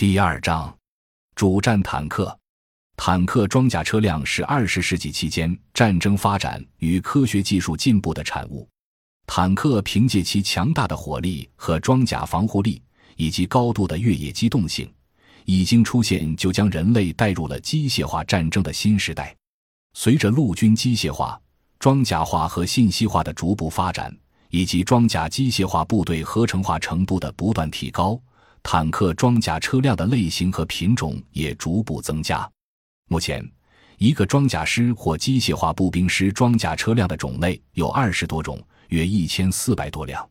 第二章，主战坦克。坦克装甲车辆是二十世纪期间战争发展与科学技术进步的产物。坦克凭借其强大的火力和装甲防护力，以及高度的越野机动性，已经出现就将人类带入了机械化战争的新时代。随着陆军机械化、装甲化和信息化的逐步发展，以及装甲机械化部队合成化程度的不断提高，坦克装甲车辆的类型和品种也逐步增加。目前，一个装甲师或机械化步兵师装甲车辆的种类有二十多种，约一千四百多辆。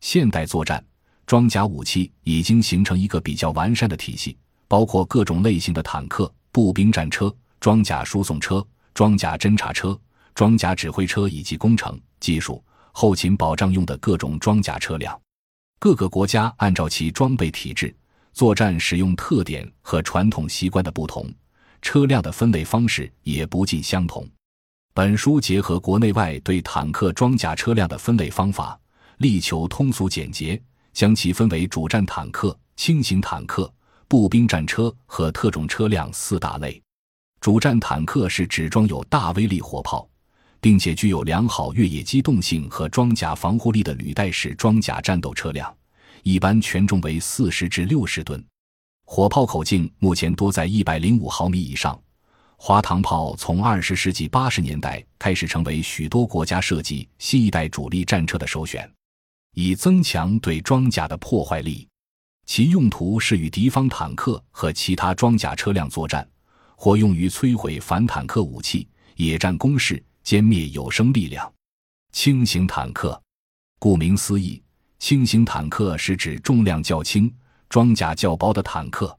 现代作战装甲武器已经形成一个比较完善的体系，包括各种类型的坦克、步兵战车、装甲输送车、装甲侦察车、装甲指挥车以及工程、技术、后勤保障用的各种装甲车辆。各个国家按照其装备体制、作战使用特点和传统习惯的不同。车辆的分类方式也不尽相同。本书结合国内外对坦克装甲车辆的分类方法，力求通俗简洁，将其分为主战坦克、轻型坦克、步兵战车和特种车辆四大类。主战坦克是指装有大威力火炮，并且具有良好越野机动性和装甲防护力的履带式装甲战斗车辆，一般全重为四十至六十吨。火炮口径目前多在一百零五毫米以上。滑膛炮从二十世纪八十年代开始成为许多国家设计新一代主力战车的首选，以增强对装甲的破坏力。其用途是与敌方坦克和其他装甲车辆作战，或用于摧毁反坦克武器、野战工事、歼灭有生力量。轻型坦克，顾名思义，轻型坦克是指重量较轻。装甲较薄的坦克，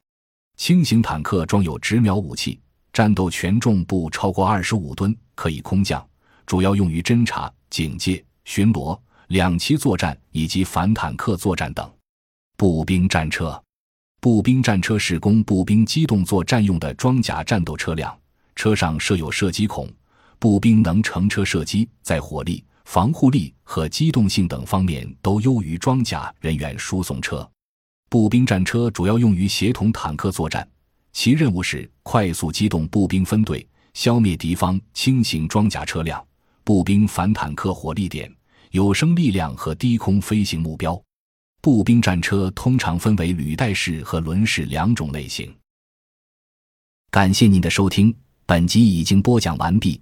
轻型坦克装有直瞄武器，战斗权重不超过二十五吨，可以空降，主要用于侦察、警戒、巡逻、两栖作战以及反坦克作战等。步兵战车，步兵战车是供步兵机动作战用的装甲战斗车辆，车上设有射击孔，步兵能乘车射击，在火力、防护力和机动性等方面都优于装甲人员输送车。步兵战车主要用于协同坦克作战，其任务是快速机动步兵分队，消灭敌方轻型装甲车辆、步兵反坦克火力点、有生力量和低空飞行目标。步兵战车通常分为履带式和轮式两种类型。感谢您的收听，本集已经播讲完毕。